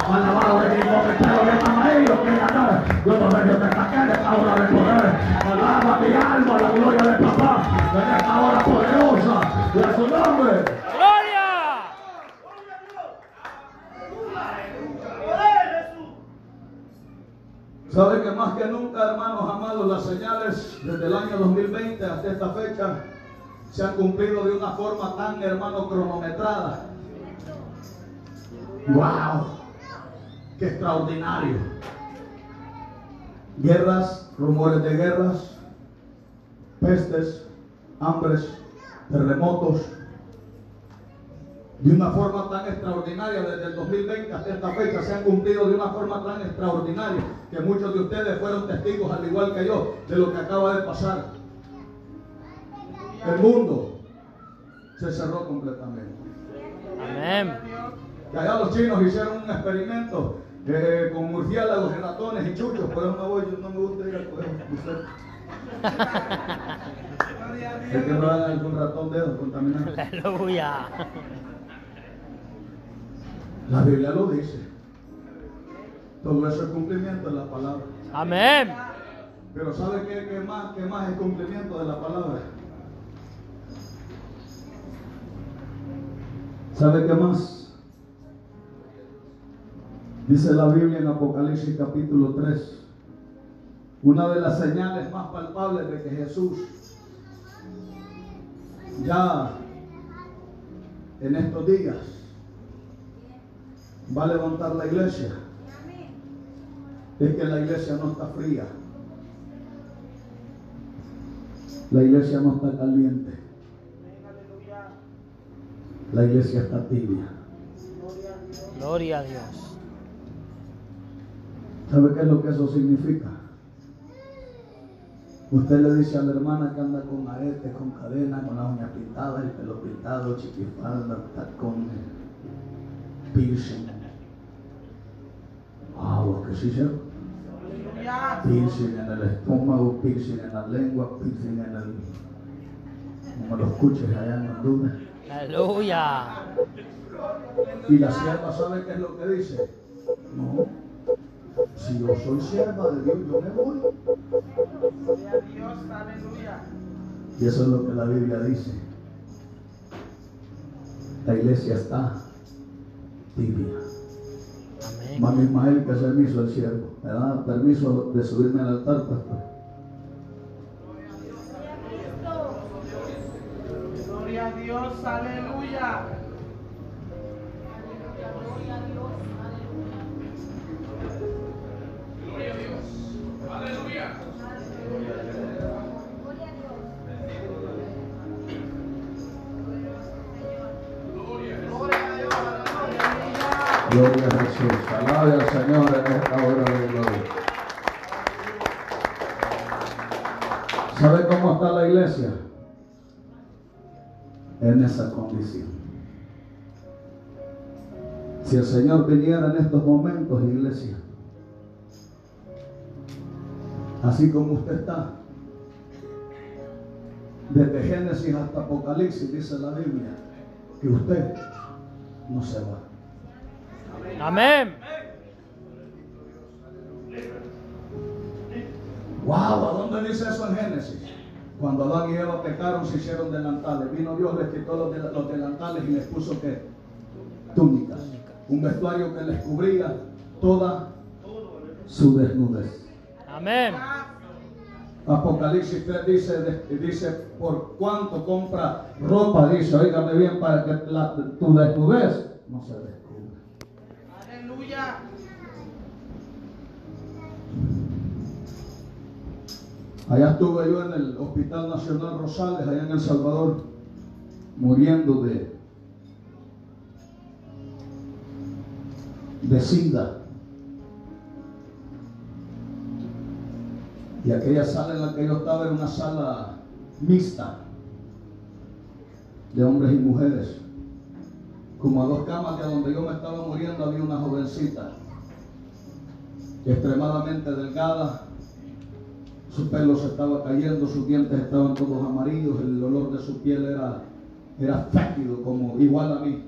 alabado bendito, que amarillo, en esta hora de poder, alaba mi alma, la gloria de papá, en esta hora poderosa, de su nombre. Gloria. Poder, Jesús. ¿Sabe que más que nunca, hermanos amados, las señales desde el año 2020 hasta esta fecha se han cumplido de una forma tan, hermano, cronometrada? ¡Wow! ¡Qué extraordinario! Guerras, rumores de guerras, pestes, hambres, terremotos, de una forma tan extraordinaria desde el 2020 hasta esta fecha se han cumplido de una forma tan extraordinaria que muchos de ustedes fueron testigos al igual que yo de lo que acaba de pasar. El mundo se cerró completamente. Amén. Que allá los chinos hicieron un experimento eh, con murciélagos y ratones y chuchos, pero no me voy, no me gusta ir a coger usted. Gloria a Es que Dios. no hagan algún ratón de esos contaminados. Aleluya. La Biblia lo dice. Todo eso es cumplimiento de la palabra. Amén. Pero ¿sabe qué, qué más, qué más es cumplimiento de la palabra? ¿Sabe qué más? Dice la Biblia en Apocalipsis capítulo 3. Una de las señales más palpables de que Jesús ya en estos días va a levantar la iglesia es que la iglesia no está fría. La iglesia no está caliente. La iglesia está tibia. Gloria a Dios. ¿Sabe qué es lo que eso significa? Usted le dice a la hermana que anda con aretes, con cadena, con las uñas pintadas, el pelo pintado, chiquifalda, tacones, piercing. Wow, ¿qué sí, cierto? Piercing en el estómago, piercing en la lengua, piercing en el como lo escuches allá en Honduras. Aleluya. Y la sierva sabe qué es lo que dice. No, si yo soy sierva de Dios, yo me voy. Gloria a Dios, aleluya. Y eso es lo que la Biblia dice. La iglesia está tibia. Mami Ismael, que permiso el siervo. ¿Me da permiso de subirme al altar, pastor? Gloria a Dios, aleluya. Gloria a Jesús. Alabe al Señor en esta hora de gloria. ¿Sabe cómo está la iglesia? En esa condición. Si el Señor viniera en estos momentos, iglesia, así como usted está, desde Génesis hasta Apocalipsis, dice la Biblia, que usted no se va. Amén. Wow, ¿a dónde dice eso en Génesis? Cuando Adán y Eva pecaron, se hicieron delantales. Vino Dios, les quitó los, del- los delantales y les puso ¿qué? túnicas. Un vestuario que les cubría toda su desnudez. Amén. Apocalipsis 3 dice, dice, por cuánto compra ropa, dice, oígame bien, para que la- tu desnudez no se descubra. Aleluya. Allá estuve yo en el Hospital Nacional Rosales, allá en El Salvador, muriendo de, de sida. Y aquella sala en la que yo estaba era una sala mixta de hombres y mujeres. Como a dos camas de donde yo me estaba muriendo había una jovencita extremadamente delgada, su pelo se estaba cayendo, sus dientes estaban todos amarillos, el olor de su piel era, era fétido, como igual a mí.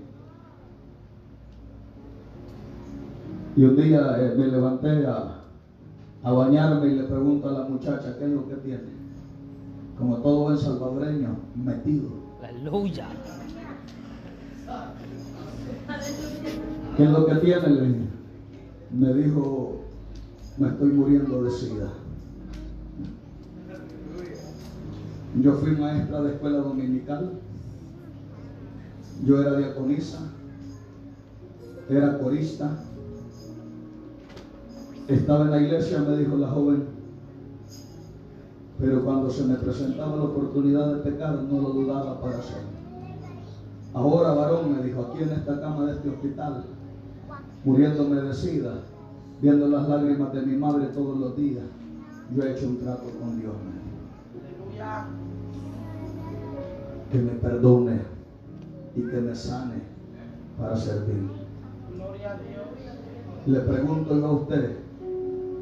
Y un día eh, me levanté a, a bañarme y le pregunto a la muchacha qué es lo que tiene. Como todo buen salvadoreño, metido. Aleluya. ¿Qué es lo que tiene? Le. Me dijo, me estoy muriendo de sida. Yo fui maestra de escuela dominical. Yo era diaconisa. Era corista. Estaba en la iglesia, me dijo la joven. Pero cuando se me presentaba la oportunidad de pecar, no lo dudaba para hacerlo. Ahora, varón, me dijo, aquí en esta cama de este hospital, muriéndome de sida, viendo las lágrimas de mi madre todos los días, yo he hecho un trato con Dios. Que me perdone y que me sane para servir. Le pregunto yo a usted,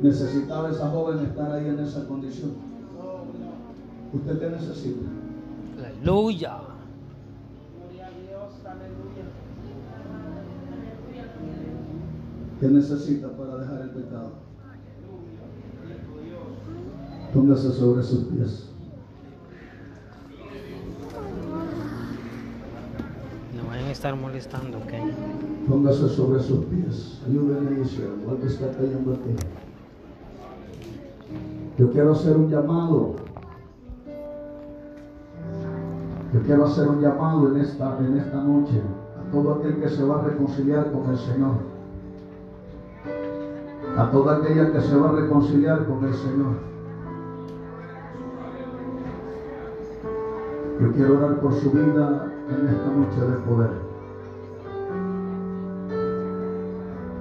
¿necesitaba esa joven estar ahí en esa condición? ¿Usted qué necesita? Aleluya. ¿Qué necesita para dejar el pecado? Póngase sobre sus pies. No vayan a estar molestando, ¿ok? Póngase sobre sus pies. Ayúdenme, siervo. Algo está cayendo aquí. Yo quiero hacer un llamado. Yo quiero hacer un llamado en esta, en esta noche a todo aquel que se va a reconciliar con el Señor. A toda aquella que se va a reconciliar con el Señor. Yo quiero orar por su vida en esta noche de poder.